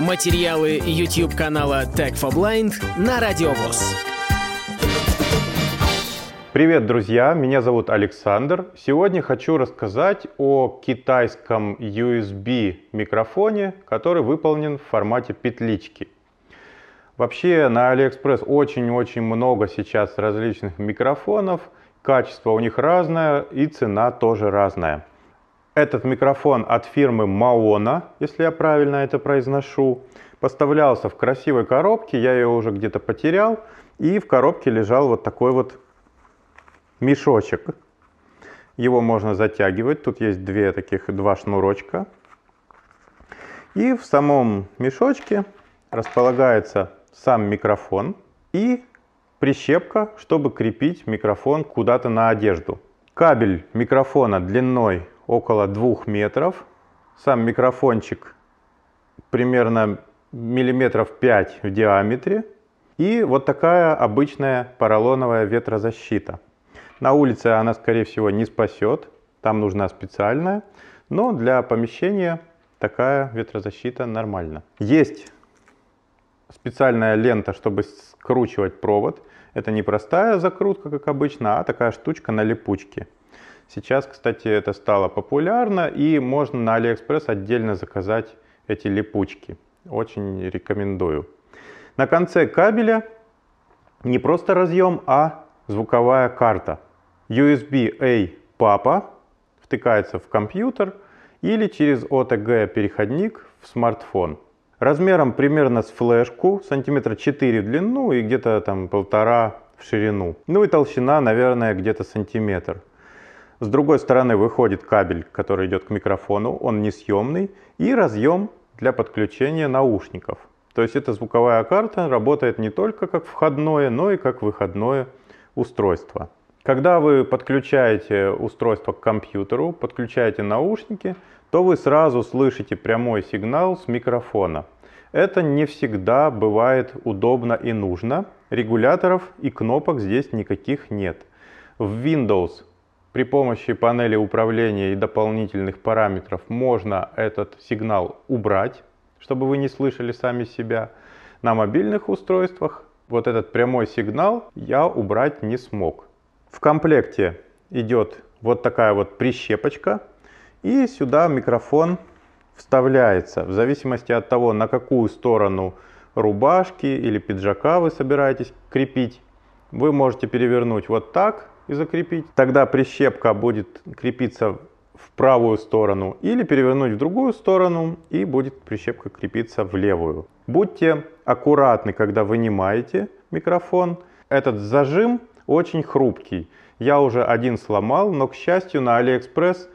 Материалы YouTube канала Tech for Blind на Радиовоз. Привет, друзья! Меня зовут Александр. Сегодня хочу рассказать о китайском USB микрофоне, который выполнен в формате петлички. Вообще на AliExpress очень-очень много сейчас различных микрофонов. Качество у них разное и цена тоже разная. Этот микрофон от фирмы Maona, если я правильно это произношу, поставлялся в красивой коробке, я ее уже где-то потерял, и в коробке лежал вот такой вот мешочек. Его можно затягивать, тут есть две таких, два шнурочка. И в самом мешочке располагается сам микрофон и прищепка, чтобы крепить микрофон куда-то на одежду. Кабель микрофона длиной около 2 метров. Сам микрофончик примерно миллиметров 5 в диаметре. И вот такая обычная поролоновая ветрозащита. На улице она, скорее всего, не спасет. Там нужна специальная. Но для помещения такая ветрозащита нормально. Есть специальная лента, чтобы скручивать провод. Это не простая закрутка, как обычно, а такая штучка на липучке. Сейчас, кстати, это стало популярно, и можно на AliExpress отдельно заказать эти липучки. Очень рекомендую. На конце кабеля не просто разъем, а звуковая карта. USB-A папа втыкается в компьютер или через OTG переходник в смартфон размером примерно с флешку, сантиметра 4 в длину и где-то там полтора в ширину. Ну и толщина, наверное, где-то сантиметр. С другой стороны выходит кабель, который идет к микрофону, он несъемный, и разъем для подключения наушников. То есть эта звуковая карта работает не только как входное, но и как выходное устройство. Когда вы подключаете устройство к компьютеру, подключаете наушники, то вы сразу слышите прямой сигнал с микрофона. Это не всегда бывает удобно и нужно. Регуляторов и кнопок здесь никаких нет. В Windows при помощи панели управления и дополнительных параметров можно этот сигнал убрать, чтобы вы не слышали сами себя. На мобильных устройствах вот этот прямой сигнал я убрать не смог. В комплекте идет вот такая вот прищепочка и сюда микрофон вставляется в зависимости от того, на какую сторону рубашки или пиджака вы собираетесь крепить. Вы можете перевернуть вот так и закрепить. Тогда прищепка будет крепиться в правую сторону или перевернуть в другую сторону и будет прищепка крепиться в левую. Будьте аккуратны, когда вынимаете микрофон. Этот зажим очень хрупкий. Я уже один сломал, но, к счастью, на Алиэкспресс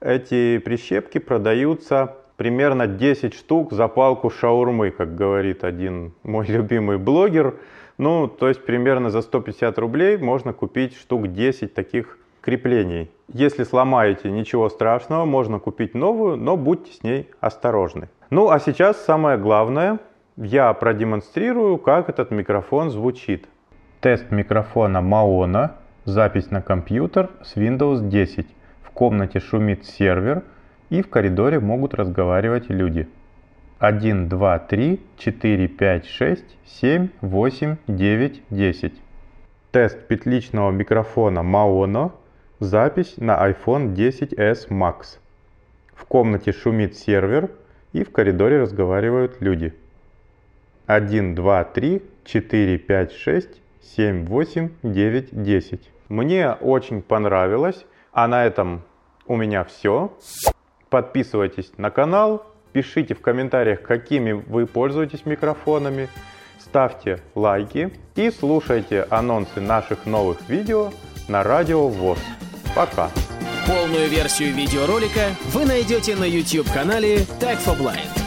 эти прищепки продаются примерно 10 штук за палку шаурмы, как говорит один мой любимый блогер. Ну, то есть примерно за 150 рублей можно купить штук 10 таких креплений. Если сломаете, ничего страшного, можно купить новую, но будьте с ней осторожны. Ну, а сейчас самое главное. Я продемонстрирую, как этот микрофон звучит. Тест микрофона Maona, запись на компьютер с Windows 10. В комнате шумит сервер – и в коридоре могут разговаривать люди. 1, 2, 3, 4, 5, 6, 7, 8, 9, 10. Тест петличного микрофона Maono. Запись на iPhone 10s Max. В комнате шумит сервер и в коридоре разговаривают люди. 1, 2, 3, 4, 5, 6, 7, 8, 9, 10. Мне очень понравилось, а на этом у меня все. Подписывайтесь на канал, пишите в комментариях, какими вы пользуетесь микрофонами, ставьте лайки и слушайте анонсы наших новых видео на Радио ВОЗ. Пока! Полную версию видеоролика вы найдете на YouTube-канале Tag for Blind.